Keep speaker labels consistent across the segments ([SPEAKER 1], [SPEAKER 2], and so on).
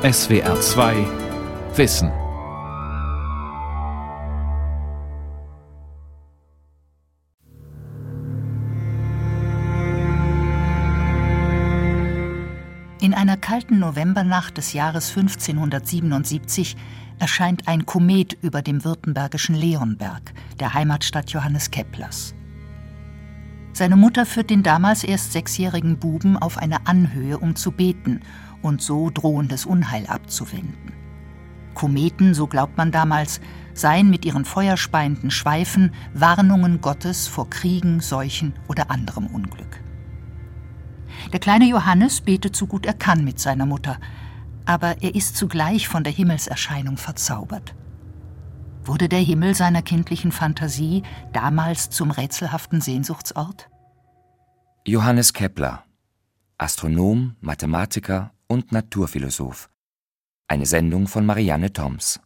[SPEAKER 1] SWR 2 Wissen.
[SPEAKER 2] In einer kalten Novembernacht des Jahres 1577 erscheint ein Komet über dem württembergischen Leonberg, der Heimatstadt Johannes Keplers. Seine Mutter führt den damals erst sechsjährigen Buben auf eine Anhöhe, um zu beten und so drohendes Unheil abzuwenden. Kometen, so glaubt man damals, seien mit ihren feuerspeienden Schweifen Warnungen Gottes vor Kriegen, Seuchen oder anderem Unglück. Der kleine Johannes betet so gut er kann mit seiner Mutter, aber er ist zugleich von der Himmelserscheinung verzaubert. Wurde der Himmel seiner kindlichen Fantasie damals zum rätselhaften Sehnsuchtsort?
[SPEAKER 3] Johannes Kepler, Astronom, Mathematiker und Naturphilosoph. Eine Sendung von Marianne Toms.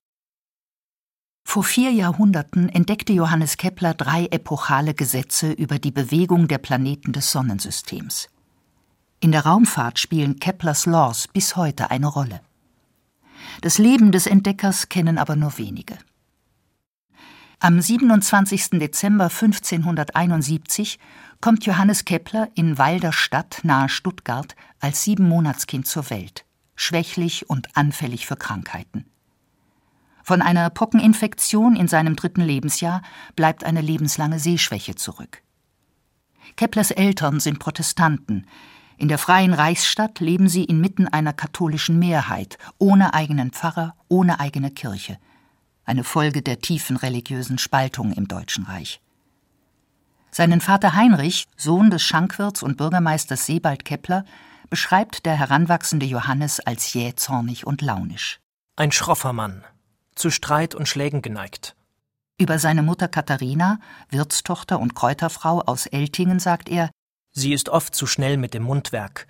[SPEAKER 2] Vor vier Jahrhunderten entdeckte Johannes Kepler drei epochale Gesetze über die Bewegung der Planeten des Sonnensystems. In der Raumfahrt spielen Keplers Laws bis heute eine Rolle. Das Leben des Entdeckers kennen aber nur wenige. Am 27. Dezember 1571 kommt Johannes Kepler in Walderstadt nahe Stuttgart als Siebenmonatskind zur Welt, schwächlich und anfällig für Krankheiten. Von einer Pockeninfektion in seinem dritten Lebensjahr bleibt eine lebenslange Sehschwäche zurück. Keplers Eltern sind Protestanten. In der freien Reichsstadt leben sie inmitten einer katholischen Mehrheit, ohne eigenen Pfarrer, ohne eigene Kirche – eine Folge der tiefen religiösen Spaltung im Deutschen Reich. Seinen Vater Heinrich, Sohn des Schankwirts und Bürgermeisters Sebald Kepler, beschreibt der heranwachsende Johannes als jähzornig und launisch.
[SPEAKER 4] Ein schroffer Mann, zu Streit und Schlägen geneigt.
[SPEAKER 2] Über seine Mutter Katharina, Wirtstochter und Kräuterfrau aus Eltingen, sagt er:
[SPEAKER 4] Sie ist oft zu schnell mit dem Mundwerk,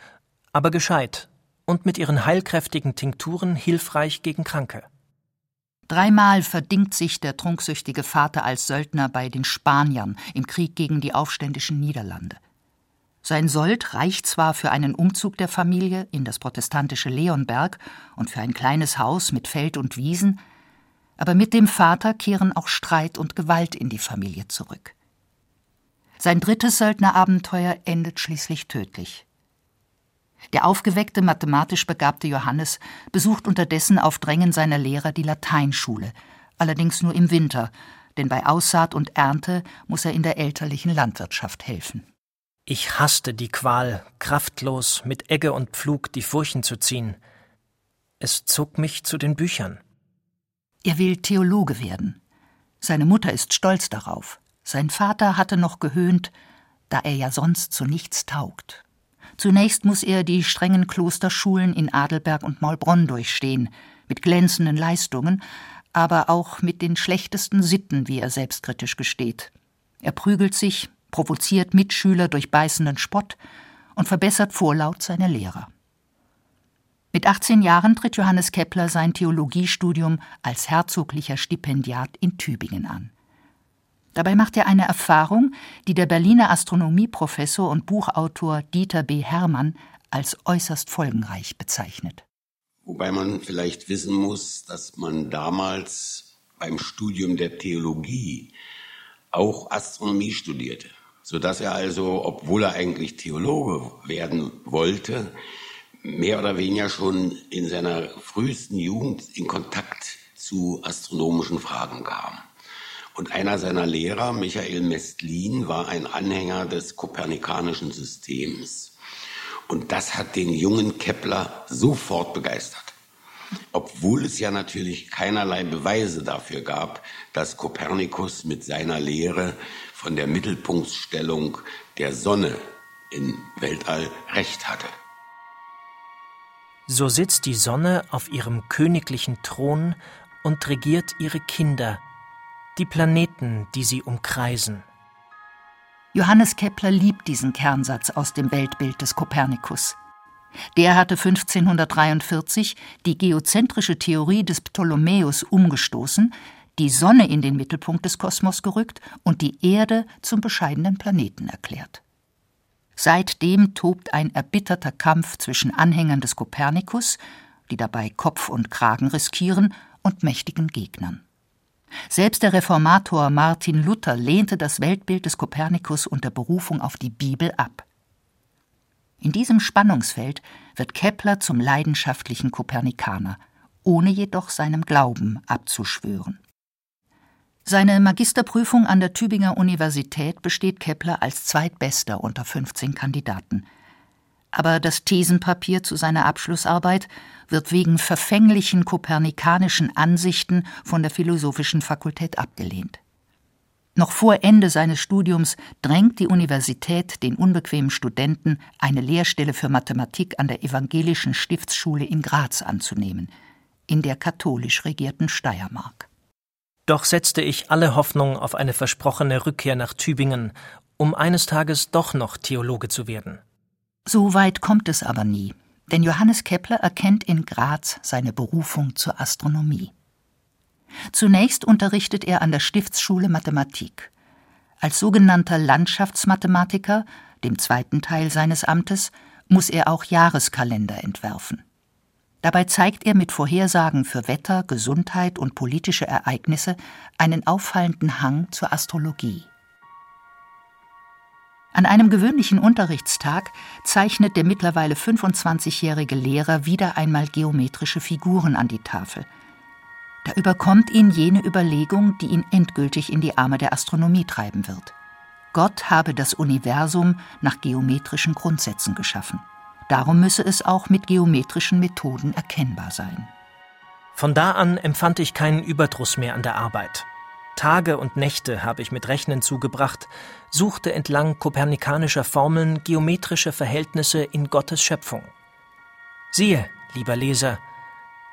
[SPEAKER 4] aber gescheit und mit ihren heilkräftigen Tinkturen hilfreich gegen Kranke.
[SPEAKER 2] Dreimal verdingt sich der trunksüchtige Vater als Söldner bei den Spaniern im Krieg gegen die aufständischen Niederlande. Sein Sold reicht zwar für einen Umzug der Familie in das protestantische Leonberg und für ein kleines Haus mit Feld und Wiesen, aber mit dem Vater kehren auch Streit und Gewalt in die Familie zurück. Sein drittes Söldnerabenteuer endet schließlich tödlich. Der aufgeweckte, mathematisch begabte Johannes besucht unterdessen auf Drängen seiner Lehrer die Lateinschule, allerdings nur im Winter, denn bei Aussaat und Ernte muss er in der elterlichen Landwirtschaft helfen.
[SPEAKER 4] Ich hasste die Qual, kraftlos mit Egge und Pflug die Furchen zu ziehen. Es zog mich zu den Büchern.
[SPEAKER 2] Er will Theologe werden. Seine Mutter ist stolz darauf. Sein Vater hatte noch gehöhnt, da er ja sonst zu nichts taugt. Zunächst muss er die strengen Klosterschulen in Adelberg und Maulbronn durchstehen, mit glänzenden Leistungen, aber auch mit den schlechtesten Sitten, wie er selbstkritisch gesteht. Er prügelt sich, provoziert Mitschüler durch beißenden Spott und verbessert vorlaut seine Lehrer. Mit 18 Jahren tritt Johannes Kepler sein Theologiestudium als herzoglicher Stipendiat in Tübingen an. Dabei macht er eine Erfahrung, die der Berliner Astronomieprofessor und Buchautor Dieter B. Hermann als äußerst folgenreich bezeichnet.
[SPEAKER 5] Wobei man vielleicht wissen muss, dass man damals beim Studium der Theologie auch Astronomie studierte, sodass er also, obwohl er eigentlich Theologe werden wollte, mehr oder weniger schon in seiner frühesten Jugend in Kontakt zu astronomischen Fragen kam. Und einer seiner Lehrer, Michael Mestlin, war ein Anhänger des kopernikanischen Systems. Und das hat den jungen Kepler sofort begeistert. Obwohl es ja natürlich keinerlei Beweise dafür gab, dass Kopernikus mit seiner Lehre von der Mittelpunktstellung der Sonne im Weltall recht hatte.
[SPEAKER 4] So sitzt die Sonne auf ihrem königlichen Thron und regiert ihre Kinder die Planeten, die sie umkreisen.
[SPEAKER 2] Johannes Kepler liebt diesen Kernsatz aus dem Weltbild des Kopernikus. Der hatte 1543 die geozentrische Theorie des Ptolemäus umgestoßen, die Sonne in den Mittelpunkt des Kosmos gerückt und die Erde zum bescheidenen Planeten erklärt. Seitdem tobt ein erbitterter Kampf zwischen Anhängern des Kopernikus die dabei Kopf und Kragen riskieren, und mächtigen Gegnern. Selbst der Reformator Martin Luther lehnte das Weltbild des Kopernikus unter Berufung auf die Bibel ab. In diesem Spannungsfeld wird Kepler zum leidenschaftlichen Kopernikaner, ohne jedoch seinem Glauben abzuschwören. Seine Magisterprüfung an der Tübinger Universität besteht Kepler als zweitbester unter 15 Kandidaten. Aber das Thesenpapier zu seiner Abschlussarbeit wird wegen verfänglichen kopernikanischen Ansichten von der Philosophischen Fakultät abgelehnt. Noch vor Ende seines Studiums drängt die Universität den unbequemen Studenten, eine Lehrstelle für Mathematik an der Evangelischen Stiftsschule in Graz anzunehmen, in der katholisch regierten Steiermark.
[SPEAKER 4] Doch setzte ich alle Hoffnung auf eine versprochene Rückkehr nach Tübingen, um eines Tages doch noch Theologe zu werden.
[SPEAKER 2] So weit kommt es aber nie, denn Johannes Kepler erkennt in Graz seine Berufung zur Astronomie. Zunächst unterrichtet er an der Stiftsschule Mathematik. Als sogenannter Landschaftsmathematiker, dem zweiten Teil seines Amtes, muss er auch Jahreskalender entwerfen. Dabei zeigt er mit Vorhersagen für Wetter, Gesundheit und politische Ereignisse einen auffallenden Hang zur Astrologie. An einem gewöhnlichen Unterrichtstag zeichnet der mittlerweile 25-jährige Lehrer wieder einmal geometrische Figuren an die Tafel – da überkommt ihn jene Überlegung, die ihn endgültig in die Arme der Astronomie treiben wird. Gott habe das Universum nach geometrischen Grundsätzen geschaffen. Darum müsse es auch mit geometrischen Methoden erkennbar sein.
[SPEAKER 4] Von da an empfand ich keinen Überdruss mehr an der Arbeit. Tage und Nächte habe ich mit Rechnen zugebracht, suchte entlang kopernikanischer Formeln geometrische Verhältnisse in Gottes Schöpfung. Siehe, lieber Leser,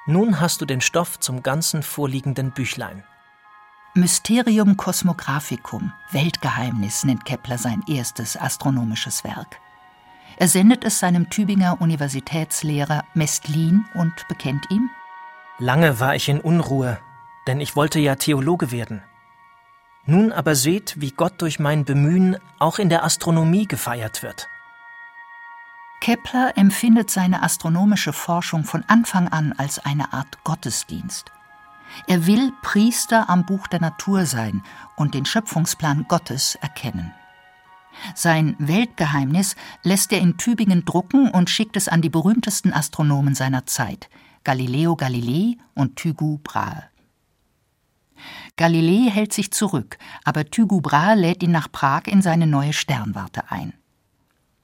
[SPEAKER 4] nun hast du den Stoff zum ganzen vorliegenden Büchlein.
[SPEAKER 2] Mysterium Cosmographicum, Weltgeheimnis, nennt Kepler sein erstes astronomisches Werk. Er sendet es seinem Tübinger Universitätslehrer Mestlin und bekennt ihm:
[SPEAKER 4] Lange war ich in Unruhe, denn ich wollte ja Theologe werden. Nun aber seht, wie Gott durch mein Bemühen auch in der Astronomie gefeiert wird.
[SPEAKER 2] Kepler empfindet seine astronomische Forschung von Anfang an als eine Art Gottesdienst. Er will Priester am Buch der Natur sein und den Schöpfungsplan Gottes erkennen. Sein Weltgeheimnis lässt er in Tübingen drucken und schickt es an die berühmtesten Astronomen seiner Zeit, Galileo Galilei und Tycho Brahe. Galilei hält sich zurück, aber Tycho Brahe lädt ihn nach Prag in seine neue Sternwarte ein.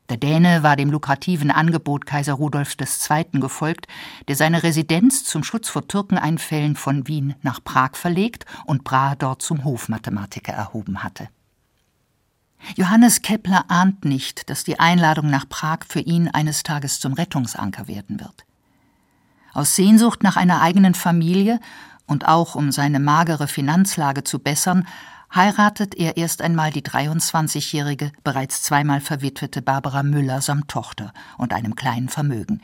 [SPEAKER 2] Der Däne war dem lukrativen Angebot Kaiser Rudolfs II. gefolgt, der seine Residenz zum Schutz vor Türkeneinfällen von Wien nach Prag verlegt und Brahe dort zum Hofmathematiker erhoben hatte. Johannes Kepler ahnt nicht, dass die Einladung nach Prag für ihn eines Tages zum Rettungsanker werden wird. Aus Sehnsucht nach einer eigenen Familie und auch um seine magere Finanzlage zu bessern, heiratet er erst einmal die 23-jährige, bereits zweimal verwitwete Barbara Müller samt Tochter und einem kleinen Vermögen.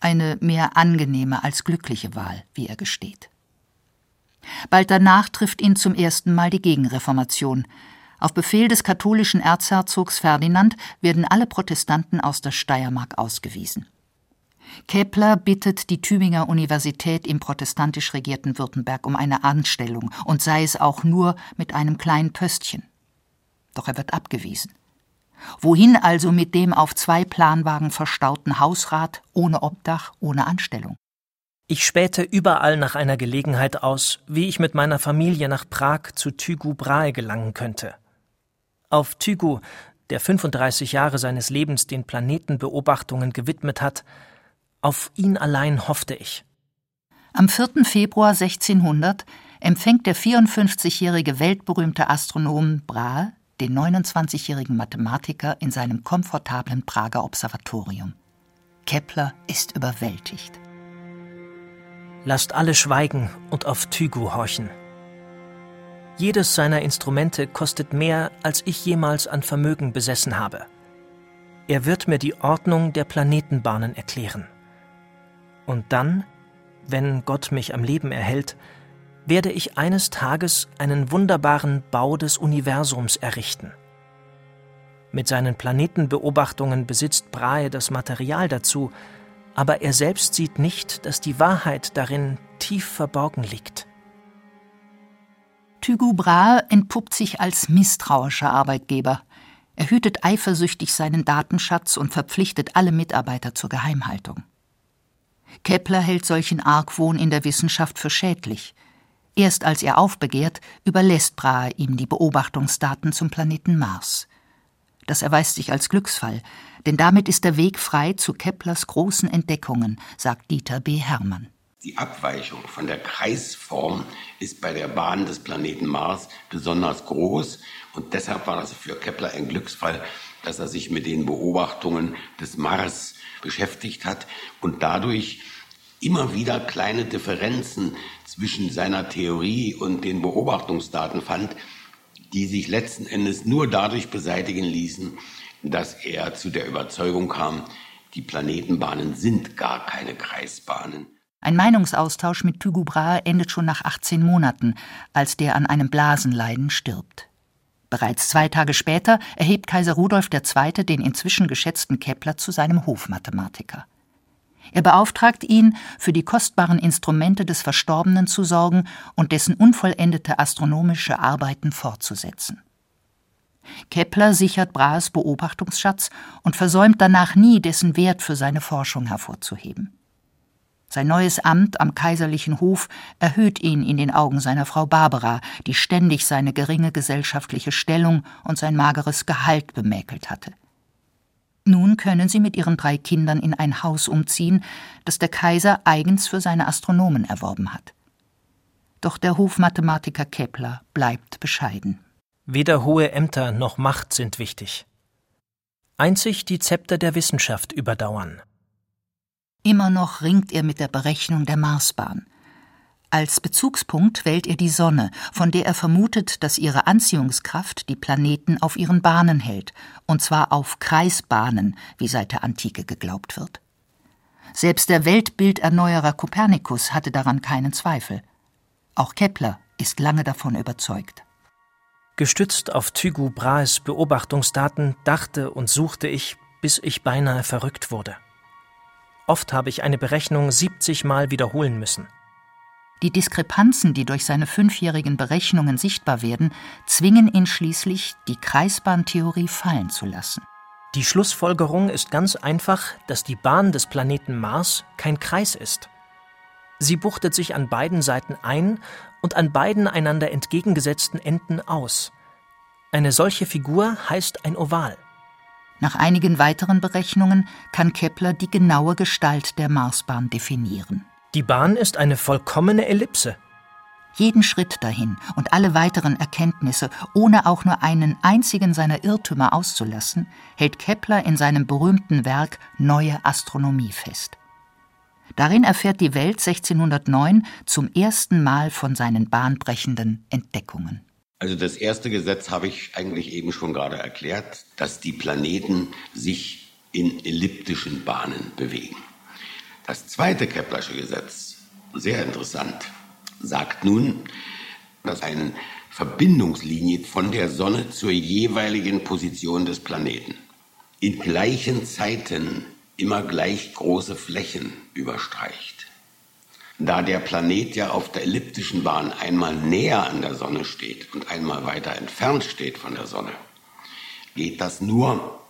[SPEAKER 2] Eine mehr angenehme als glückliche Wahl, wie er gesteht. Bald danach trifft ihn zum ersten Mal die Gegenreformation. Auf Befehl des katholischen Erzherzogs Ferdinand werden alle Protestanten aus der Steiermark ausgewiesen. Kepler bittet die Tübinger Universität im protestantisch regierten Württemberg um eine Anstellung und sei es auch nur mit einem kleinen Pöstchen. Doch er wird abgewiesen. Wohin also mit dem auf zwei Planwagen verstauten Hausrat ohne Obdach, ohne Anstellung?
[SPEAKER 4] Ich spähte überall nach einer Gelegenheit aus, wie ich mit meiner Familie nach Prag zu Tycho Brahe gelangen könnte. Auf Tycho, der 35 Jahre seines Lebens den Planetenbeobachtungen gewidmet hat, auf ihn allein hoffte ich.
[SPEAKER 2] Am 4. Februar 1600 empfängt der 54-jährige weltberühmte Astronom Brahe den 29-jährigen Mathematiker in seinem komfortablen Prager Observatorium. Kepler ist überwältigt.
[SPEAKER 4] Lasst alle schweigen und auf Tycho horchen. Jedes seiner Instrumente kostet mehr, als ich jemals an Vermögen besessen habe. Er wird mir die Ordnung der Planetenbahnen erklären. Und dann, wenn Gott mich am Leben erhält, werde ich eines Tages einen wunderbaren Bau des Universums errichten. Mit seinen Planetenbeobachtungen besitzt Brahe das Material dazu, aber er selbst sieht nicht, dass die Wahrheit darin tief verborgen liegt.
[SPEAKER 2] Tycho Brahe entpuppt sich als misstrauischer Arbeitgeber. Er hütet eifersüchtig seinen Datenschatz und verpflichtet alle Mitarbeiter zur Geheimhaltung. Kepler hält solchen Argwohn in der Wissenschaft für schädlich. Erst als er aufbegehrt, überlässt Brahe ihm die Beobachtungsdaten zum Planeten Mars. Das erweist sich als Glücksfall, denn damit ist der Weg frei zu Keplers großen Entdeckungen, sagt Dieter B. Hermann.
[SPEAKER 5] Die Abweichung von der Kreisform ist bei der Bahn des Planeten Mars besonders groß und deshalb war das für Kepler ein Glücksfall, dass er sich mit den Beobachtungen des Mars beschäftigt hat und dadurch immer wieder kleine Differenzen zwischen seiner Theorie und den Beobachtungsdaten fand, die sich letzten Endes nur dadurch beseitigen ließen, dass er zu der Überzeugung kam, die Planetenbahnen sind gar keine Kreisbahnen.
[SPEAKER 2] Ein Meinungsaustausch mit Tycho Brahe endet schon nach 18 Monaten, als der an einem Blasenleiden stirbt. Bereits zwei Tage später erhebt Kaiser Rudolf II. den inzwischen geschätzten Kepler zu seinem Hofmathematiker. Er beauftragt ihn, für die kostbaren Instrumente des Verstorbenen zu sorgen und dessen unvollendete astronomische Arbeiten fortzusetzen. Kepler sichert Brahes Beobachtungsschatz und versäumt danach nie, dessen Wert für seine Forschung hervorzuheben. Sein neues Amt am kaiserlichen Hof erhöht ihn in den Augen seiner Frau Barbara, die ständig seine geringe gesellschaftliche Stellung und sein mageres Gehalt bemäkelt hatte. Nun können sie mit ihren drei Kindern in ein Haus umziehen, das der Kaiser eigens für seine Astronomen erworben hat. Doch der Hofmathematiker Kepler bleibt bescheiden.
[SPEAKER 4] Weder hohe Ämter noch Macht sind wichtig. Einzig die Zepter der Wissenschaft überdauern.
[SPEAKER 2] Immer noch ringt er mit der Berechnung der Marsbahn. Als Bezugspunkt wählt er die Sonne, von der er vermutet, dass ihre Anziehungskraft die Planeten auf ihren Bahnen hält, und zwar auf Kreisbahnen, wie seit der Antike geglaubt wird. Selbst der Weltbilderneuerer Kopernikus hatte daran keinen Zweifel. Auch Kepler ist lange davon überzeugt.
[SPEAKER 4] Gestützt auf Tycho Brahes Beobachtungsdaten dachte und suchte ich, bis ich beinahe verrückt wurde. Oft habe ich eine Berechnung 70 Mal wiederholen müssen.
[SPEAKER 2] Die Diskrepanzen, die durch seine fünfjährigen Berechnungen sichtbar werden, zwingen ihn schließlich, die Kreisbahntheorie fallen zu lassen.
[SPEAKER 4] Die Schlussfolgerung ist ganz einfach, dass die Bahn des Planeten Mars kein Kreis ist. Sie buchtet sich an beiden Seiten ein und an beiden einander entgegengesetzten Enden aus. Eine solche Figur heißt ein Oval.
[SPEAKER 2] Nach einigen weiteren Berechnungen kann Kepler die genaue Gestalt der Marsbahn definieren.
[SPEAKER 4] Die Bahn ist eine vollkommene Ellipse.
[SPEAKER 2] Jeden Schritt dahin und alle weiteren Erkenntnisse, ohne auch nur einen einzigen seiner Irrtümer auszulassen, hält Kepler in seinem berühmten Werk Neue Astronomie fest. Darin erfährt die Welt 1609 zum ersten Mal von seinen bahnbrechenden Entdeckungen.
[SPEAKER 5] Also das erste Gesetz habe ich eigentlich eben schon gerade erklärt, dass die Planeten sich in elliptischen Bahnen bewegen. Das zweite Keplersche Gesetz, sehr interessant, sagt nun, dass eine Verbindungslinie von der Sonne zur jeweiligen Position des Planeten in gleichen Zeiten immer gleich große Flächen überstreicht. Da der Planet ja auf der elliptischen Bahn einmal näher an der Sonne steht und einmal weiter entfernt steht von der Sonne, geht das nur,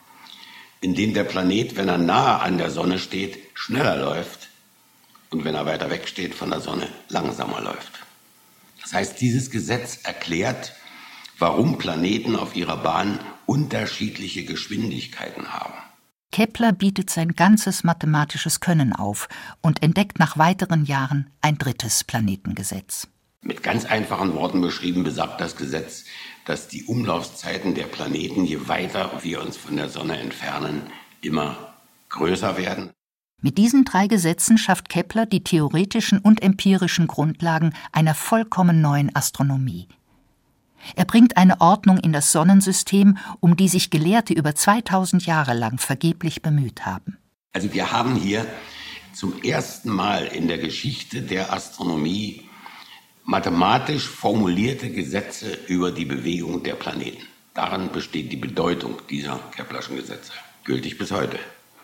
[SPEAKER 5] indem der Planet, wenn er nahe an der Sonne steht, schneller läuft und wenn er weiter weg steht von der Sonne, langsamer läuft. Das heißt, dieses Gesetz erklärt, warum Planeten auf ihrer Bahn unterschiedliche Geschwindigkeiten haben.
[SPEAKER 2] Kepler bietet sein ganzes mathematisches Können auf und entdeckt nach weiteren Jahren ein drittes Planetengesetz.
[SPEAKER 5] Mit ganz einfachen Worten beschrieben besagt das Gesetz, dass die Umlaufszeiten der Planeten, je weiter wir uns von der Sonne entfernen, immer größer werden.
[SPEAKER 2] Mit diesen drei Gesetzen schafft Kepler die theoretischen und empirischen Grundlagen einer vollkommen neuen Astronomie. Er bringt eine Ordnung in das Sonnensystem, um die sich Gelehrte über 2000 Jahre lang vergeblich bemüht haben.
[SPEAKER 5] Also wir haben hier zum ersten Mal in der Geschichte der Astronomie mathematisch formulierte Gesetze über die Bewegung der Planeten. Daran besteht die Bedeutung dieser Keplerschen Gesetze. Gültig bis heute.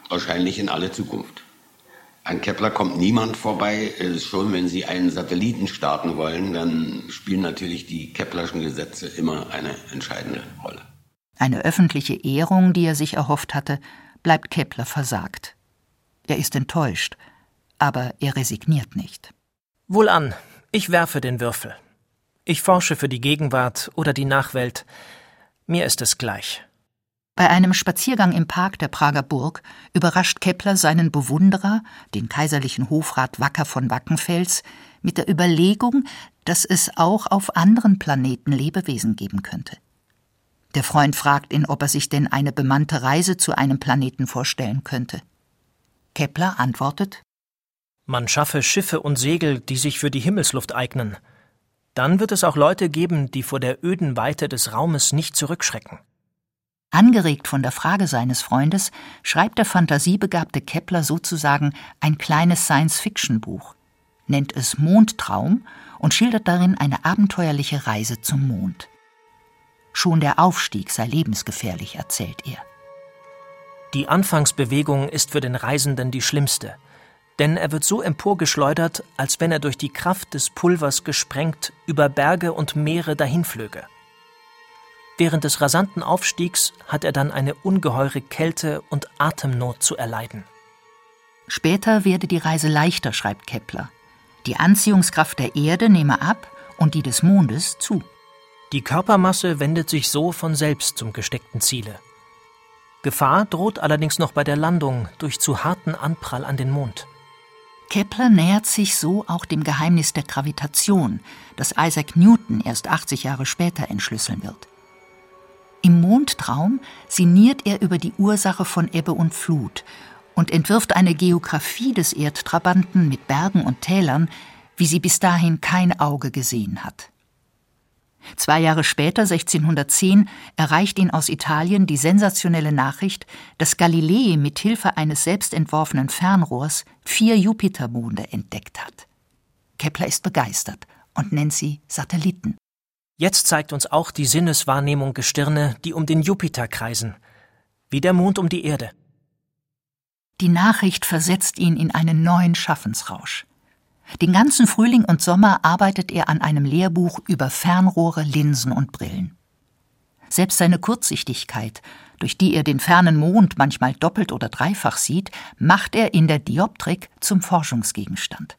[SPEAKER 5] Wahrscheinlich in alle Zukunft. An Kepler kommt niemand vorbei. Schon wenn Sie einen Satelliten starten wollen, dann spielen natürlich die Keplerschen Gesetze immer eine entscheidende Rolle.
[SPEAKER 2] Eine öffentliche Ehrung, die er sich erhofft hatte, bleibt Kepler versagt. Er ist enttäuscht, aber er resigniert nicht.
[SPEAKER 4] Wohlan, ich werfe den Würfel. Ich forsche für die Gegenwart oder die Nachwelt. Mir ist es gleich.
[SPEAKER 2] Bei einem Spaziergang im Park der Prager Burg überrascht Kepler seinen Bewunderer, den kaiserlichen Hofrat Wacker von Wackenfels, mit der Überlegung, dass es auch auf anderen Planeten Lebewesen geben könnte. Der Freund fragt ihn, ob er sich denn eine bemannte Reise zu einem Planeten vorstellen könnte. Kepler antwortet
[SPEAKER 4] Man schaffe Schiffe und Segel, die sich für die Himmelsluft eignen. Dann wird es auch Leute geben, die vor der öden Weite des Raumes nicht zurückschrecken.
[SPEAKER 2] Angeregt von der Frage seines Freundes schreibt der fantasiebegabte Kepler sozusagen ein kleines Science-Fiction-Buch, nennt es Mondtraum und schildert darin eine abenteuerliche Reise zum Mond. Schon der Aufstieg sei lebensgefährlich, erzählt er.
[SPEAKER 4] Die Anfangsbewegung ist für den Reisenden die schlimmste, denn er wird so emporgeschleudert, als wenn er durch die Kraft des Pulvers gesprengt über Berge und Meere dahinflöge. Während des rasanten Aufstiegs hat er dann eine ungeheure Kälte und Atemnot zu erleiden.
[SPEAKER 2] Später werde die Reise leichter, schreibt Kepler. Die Anziehungskraft der Erde nehme ab und die des Mondes zu.
[SPEAKER 4] Die Körpermasse wendet sich so von selbst zum gesteckten Ziele. Gefahr droht allerdings noch bei der Landung durch zu harten Anprall an den Mond.
[SPEAKER 2] Kepler nähert sich so auch dem Geheimnis der Gravitation, das Isaac Newton erst 80 Jahre später entschlüsseln wird. Im Mondtraum sinniert er über die Ursache von Ebbe und Flut und entwirft eine Geographie des Erdtrabanten mit Bergen und Tälern, wie sie bis dahin kein Auge gesehen hat. Zwei Jahre später, 1610, erreicht ihn aus Italien die sensationelle Nachricht, dass Galilei mit Hilfe eines selbstentworfenen Fernrohrs vier Jupitermonde entdeckt hat. Kepler ist begeistert und nennt sie Satelliten.
[SPEAKER 4] Jetzt zeigt uns auch die Sinneswahrnehmung Gestirne, die um den Jupiter kreisen, wie der Mond um die Erde.
[SPEAKER 2] Die Nachricht versetzt ihn in einen neuen Schaffensrausch. Den ganzen Frühling und Sommer arbeitet er an einem Lehrbuch über Fernrohre, Linsen und Brillen. Selbst seine Kurzsichtigkeit, durch die er den fernen Mond manchmal doppelt oder dreifach sieht, macht er in der Dioptrik zum Forschungsgegenstand.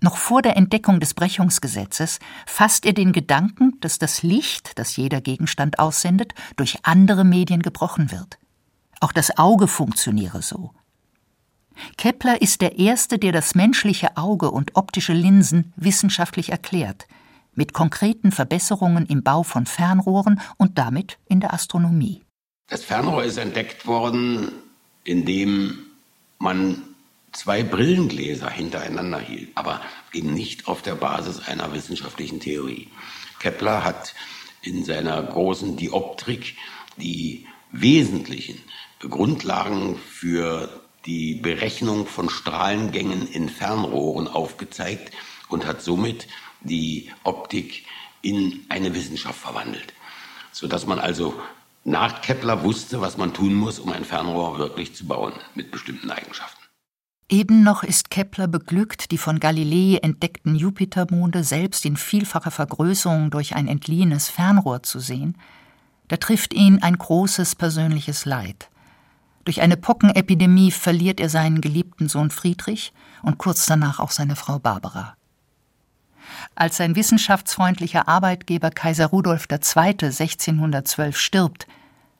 [SPEAKER 2] Noch vor der Entdeckung des Brechungsgesetzes fasst er den Gedanken, dass das Licht, das jeder Gegenstand aussendet, durch andere Medien gebrochen wird. Auch das Auge funktioniere so. Kepler ist der Erste, der das menschliche Auge und optische Linsen wissenschaftlich erklärt, mit konkreten Verbesserungen im Bau von Fernrohren und damit in der Astronomie.
[SPEAKER 5] Das Fernrohr ist entdeckt worden, indem man zwei Brillengläser hintereinander hielt, aber eben nicht auf der Basis einer wissenschaftlichen Theorie. Kepler hat in seiner großen Dioptrik die wesentlichen Grundlagen für die Berechnung von Strahlengängen in Fernrohren aufgezeigt und hat somit die Optik in eine Wissenschaft verwandelt, sodass man also nach Kepler wusste, was man tun muss, um ein Fernrohr wirklich zu bauen mit bestimmten Eigenschaften.
[SPEAKER 2] Eben noch ist Kepler beglückt, die von Galilei entdeckten Jupitermonde selbst in vielfacher Vergrößerung durch ein entliehenes Fernrohr zu sehen, da trifft ihn ein großes persönliches Leid. Durch eine Pockenepidemie verliert er seinen geliebten Sohn Friedrich und kurz danach auch seine Frau Barbara. Als sein wissenschaftsfreundlicher Arbeitgeber Kaiser Rudolf II. 1612 stirbt,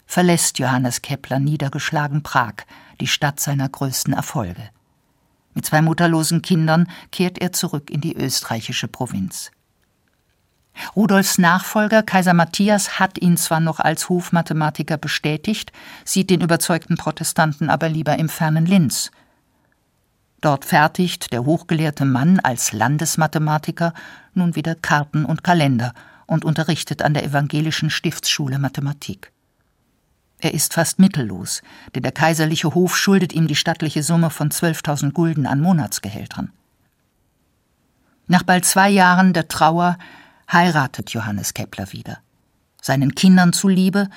[SPEAKER 2] verlässt Johannes Kepler niedergeschlagen Prag, die Stadt seiner größten Erfolge. Mit zwei mutterlosen Kindern kehrt er zurück in die österreichische Provinz. Rudolfs Nachfolger Kaiser Matthias hat ihn zwar noch als Hofmathematiker bestätigt, sieht den überzeugten Protestanten aber lieber im fernen Linz. Dort fertigt der hochgelehrte Mann als Landesmathematiker nun wieder Karten und Kalender und unterrichtet an der evangelischen Stiftsschule Mathematik. Er ist fast mittellos, denn der kaiserliche Hof schuldet ihm die stattliche Summe von 12.000 Gulden an Monatsgehältern. Nach bald zwei Jahren der Trauer heiratet Johannes Kepler wieder. Seinen Kindern zuliebe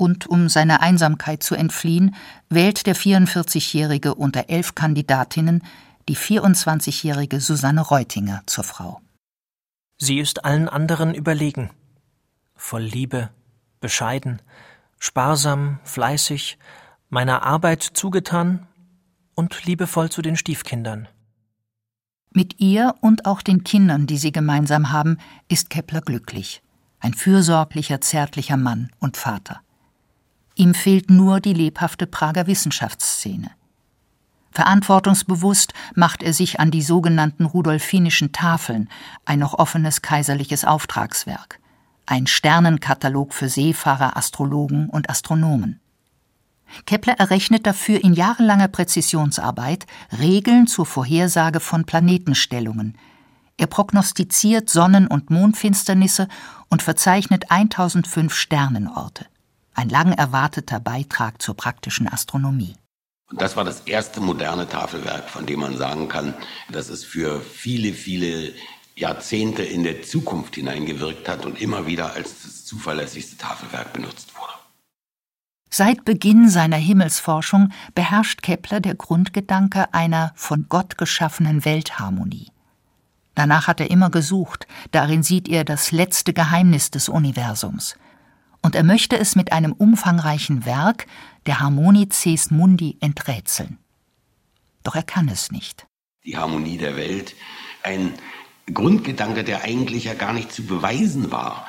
[SPEAKER 2] Und um seiner Einsamkeit zu entfliehen, wählt der 44-Jährige unter elf Kandidatinnen die 24-jährige Susanne Reutinger zur Frau.
[SPEAKER 4] Sie ist allen anderen überlegen. Voll Liebe, bescheiden, sparsam, fleißig, meiner Arbeit zugetan und liebevoll zu den Stiefkindern.
[SPEAKER 2] Mit ihr und auch den Kindern, die sie gemeinsam haben, ist Kepler glücklich. Ein fürsorglicher, zärtlicher Mann und Vater. Ihm fehlt nur die lebhafte Prager Wissenschaftsszene. Verantwortungsbewusst macht er sich an die sogenannten Rudolfinischen Tafeln, ein noch offenes kaiserliches Auftragswerk, ein Sternenkatalog für Seefahrer, Astrologen und Astronomen. Kepler errechnet dafür in jahrelanger Präzisionsarbeit Regeln zur Vorhersage von Planetenstellungen. Er prognostiziert Sonnen- und Mondfinsternisse und verzeichnet 1005 Sternenorte. Ein lang erwarteter Beitrag zur praktischen Astronomie.
[SPEAKER 5] Und das war das erste moderne Tafelwerk, von dem man sagen kann, dass es für viele, viele Jahrzehnte in der Zukunft hineingewirkt hat und immer wieder als das zuverlässigste Tafelwerk benutzt wurde.
[SPEAKER 2] Seit Beginn seiner Himmelsforschung beherrscht Kepler der Grundgedanke einer von Gott geschaffenen Weltharmonie. Danach hat er immer gesucht, darin sieht er das letzte Geheimnis des Universums. Und er möchte es mit einem umfangreichen Werk, der Harmonices Mundi, enträtseln. Doch er kann es nicht.
[SPEAKER 5] Die Harmonie der Welt, ein Grundgedanke, der eigentlich ja gar nicht zu beweisen war.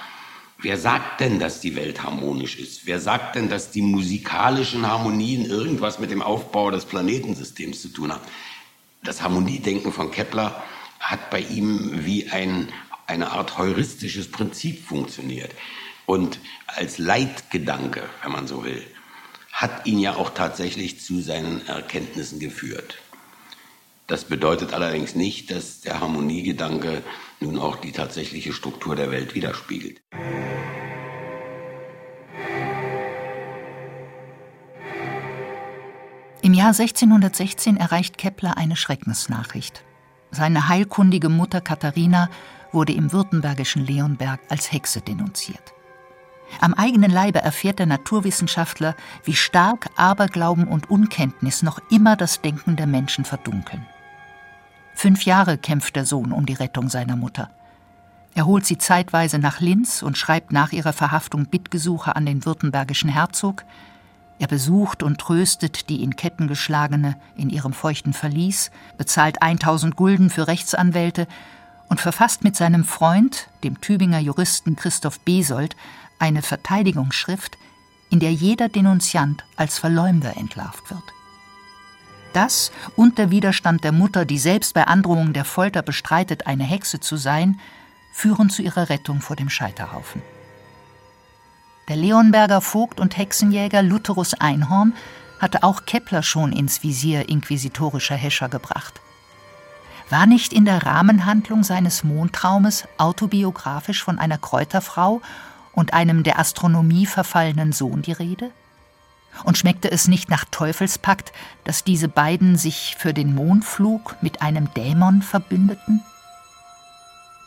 [SPEAKER 5] Wer sagt denn, dass die Welt harmonisch ist? Wer sagt denn, dass die musikalischen Harmonien irgendwas mit dem Aufbau des Planetensystems zu tun haben? Das Harmoniedenken von Kepler hat bei ihm wie ein, eine Art heuristisches Prinzip funktioniert. Und als Leitgedanke, wenn man so will, hat ihn ja auch tatsächlich zu seinen Erkenntnissen geführt. Das bedeutet allerdings nicht, dass der Harmoniegedanke nun auch die tatsächliche Struktur der Welt widerspiegelt.
[SPEAKER 2] Im Jahr 1616 erreicht Kepler eine Schreckensnachricht. Seine heilkundige Mutter Katharina wurde im württembergischen Leonberg als Hexe denunziert. Am eigenen Leibe erfährt der Naturwissenschaftler, wie stark Aberglauben und Unkenntnis noch immer das Denken der Menschen verdunkeln. Fünf Jahre kämpft der Sohn um die Rettung seiner Mutter. Er holt sie zeitweise nach Linz und schreibt nach ihrer Verhaftung Bittgesuche an den württembergischen Herzog. Er besucht und tröstet die in Ketten geschlagene in ihrem feuchten Verlies, bezahlt 1000 Gulden für Rechtsanwälte und verfasst mit seinem Freund, dem Tübinger Juristen Christoph Besold, eine Verteidigungsschrift, in der jeder Denunziant als Verleumder entlarvt wird. Das und der Widerstand der Mutter, die selbst bei Androhung der Folter bestreitet, eine Hexe zu sein, führen zu ihrer Rettung vor dem Scheiterhaufen. Der Leonberger Vogt und Hexenjäger Lutherus Einhorn hatte auch Kepler schon ins Visier inquisitorischer Häscher gebracht. War nicht in der Rahmenhandlung seines Mondtraumes autobiografisch von einer Kräuterfrau und einem der Astronomie verfallenen Sohn die Rede? Und schmeckte es nicht nach Teufelspakt, dass diese beiden sich für den Mondflug mit einem Dämon verbündeten?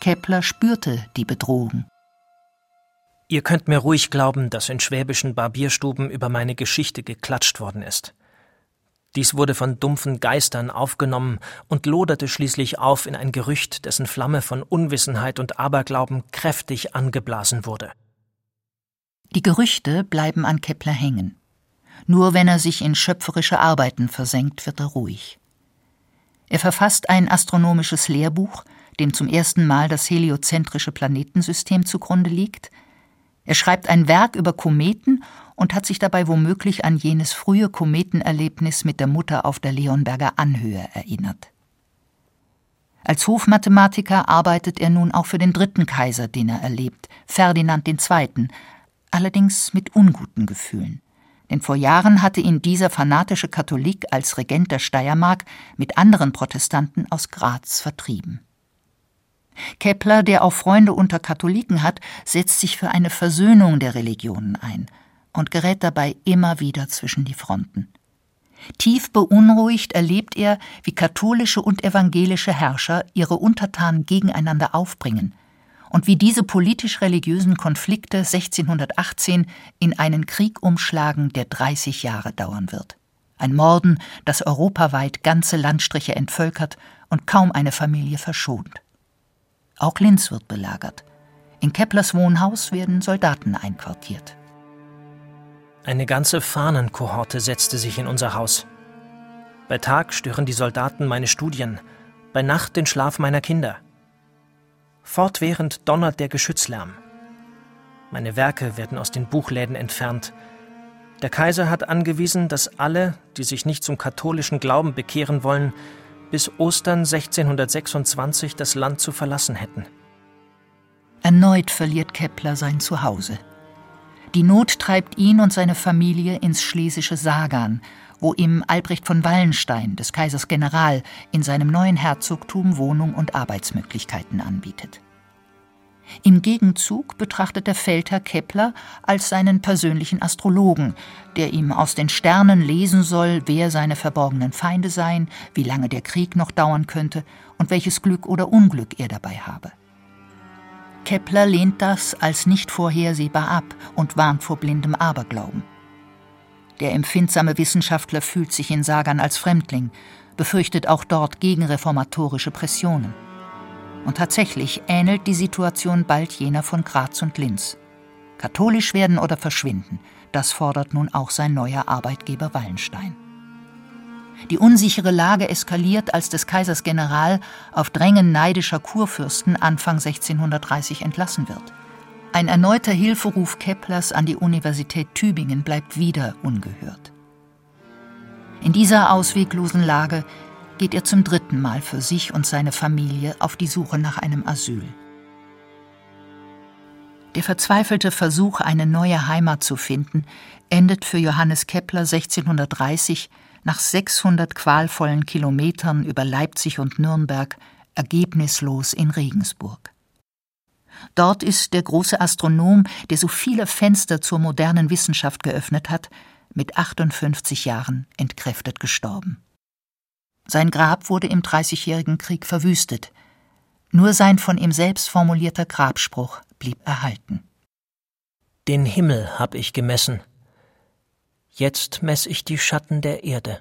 [SPEAKER 2] Kepler spürte die Bedrohung.
[SPEAKER 4] Ihr könnt mir ruhig glauben, dass in schwäbischen Barbierstuben über meine Geschichte geklatscht worden ist. Dies wurde von dumpfen Geistern aufgenommen und loderte schließlich auf in ein Gerücht, dessen Flamme von Unwissenheit und Aberglauben kräftig angeblasen wurde.
[SPEAKER 2] Die Gerüchte bleiben an Kepler hängen. Nur wenn er sich in schöpferische Arbeiten versenkt, wird er ruhig. Er verfasst ein astronomisches Lehrbuch, dem zum ersten Mal das heliozentrische Planetensystem zugrunde liegt. Er schreibt ein Werk über Kometen und hat sich dabei womöglich an jenes frühe Kometenerlebnis mit der Mutter auf der Leonberger Anhöhe erinnert. Als Hofmathematiker arbeitet er nun auch für den dritten Kaiser, den er erlebt, Ferdinand II., allerdings mit unguten Gefühlen denn vor Jahren hatte ihn dieser fanatische Katholik als Regent der Steiermark mit anderen Protestanten aus Graz vertrieben. Kepler, der auch Freunde unter Katholiken hat, setzt sich für eine Versöhnung der Religionen ein und gerät dabei immer wieder zwischen die Fronten. Tief beunruhigt erlebt er, wie katholische und evangelische Herrscher ihre Untertanen gegeneinander aufbringen und wie diese politisch-religiösen Konflikte 1618 in einen Krieg umschlagen, der 30 Jahre dauern wird. Ein Morden, das europaweit ganze Landstriche entvölkert und kaum eine Familie verschont. Auch Linz wird belagert. In Keplers Wohnhaus werden Soldaten einquartiert.
[SPEAKER 4] Eine ganze Fahnenkohorte setzte sich in unser Haus. Bei Tag stören die Soldaten meine Studien, bei Nacht den Schlaf meiner Kinder. Fortwährend donnert der Geschützlärm. Meine Werke werden aus den Buchläden entfernt. Der Kaiser hat angewiesen, dass alle, die sich nicht zum katholischen Glauben bekehren wollen, bis Ostern 1626 das Land zu verlassen hätten.
[SPEAKER 2] Erneut verliert Kepler sein Zuhause. Die Not treibt ihn und seine Familie ins schlesische Sagan, wo ihm Albrecht von Wallenstein, des Kaisers General, in seinem neuen Herzogtum Wohnung und Arbeitsmöglichkeiten anbietet. Im Gegenzug betrachtet der Feldherr Kepler als seinen persönlichen Astrologen, der ihm aus den Sternen lesen soll, wer seine verborgenen Feinde seien, wie lange der Krieg noch dauern könnte und welches Glück oder Unglück er dabei habe. Kepler lehnt das als nicht vorhersehbar ab und warnt vor blindem Aberglauben. Der empfindsame Wissenschaftler fühlt sich in Sagan als Fremdling, befürchtet auch dort gegenreformatorische Pressionen. Und tatsächlich ähnelt die Situation bald jener von Graz und Linz. Katholisch werden oder verschwinden, das fordert nun auch sein neuer Arbeitgeber Wallenstein. Die unsichere Lage eskaliert, als des Kaisers General auf Drängen neidischer Kurfürsten Anfang 1630 entlassen wird. Ein erneuter Hilferuf Keplers an die Universität Tübingen bleibt wieder ungehört. In dieser ausweglosen Lage geht er zum dritten Mal für sich und seine Familie auf die Suche nach einem Asyl. Der verzweifelte Versuch, eine neue Heimat zu finden, endet für Johannes Kepler 1630 nach 600 qualvollen Kilometern über Leipzig und Nürnberg ergebnislos in Regensburg. Dort ist der große Astronom, der so viele Fenster zur modernen Wissenschaft geöffnet hat, mit 58 Jahren entkräftet gestorben. Sein Grab wurde im Dreißigjährigen Krieg verwüstet. Nur sein von ihm selbst formulierter Grabspruch blieb erhalten.
[SPEAKER 4] Den Himmel hab ich gemessen. Jetzt mess ich die Schatten der Erde.